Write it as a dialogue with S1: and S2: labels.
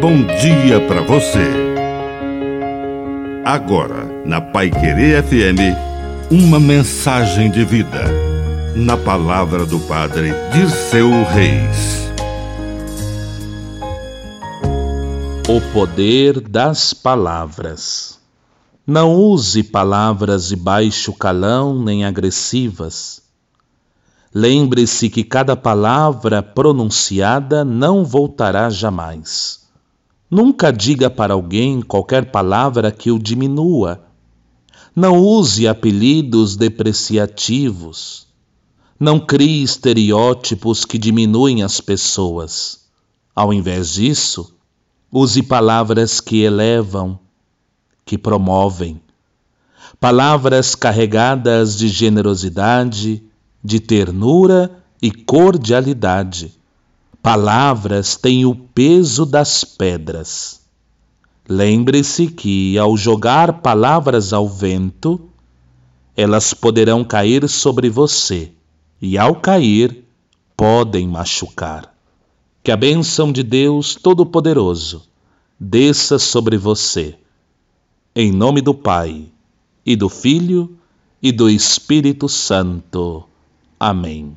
S1: bom dia para você. Agora, na Pai Querer FM, uma mensagem de vida. Na palavra do Padre Dirceu Reis.
S2: O poder das palavras. Não use palavras de baixo calão nem agressivas. Lembre-se que cada palavra pronunciada não voltará jamais. Nunca diga para alguém qualquer palavra que o diminua. Não use apelidos depreciativos. Não crie estereótipos que diminuem as pessoas. Ao invés disso, use palavras que elevam, que promovem. Palavras carregadas de generosidade, de ternura e cordialidade Palavras têm o peso das pedras. Lembre-se que, ao jogar palavras ao vento, elas poderão cair sobre você e, ao cair, podem machucar. Que a bênção de Deus Todo-Poderoso desça sobre você. Em nome do Pai, e do Filho, e do Espírito Santo. Amém.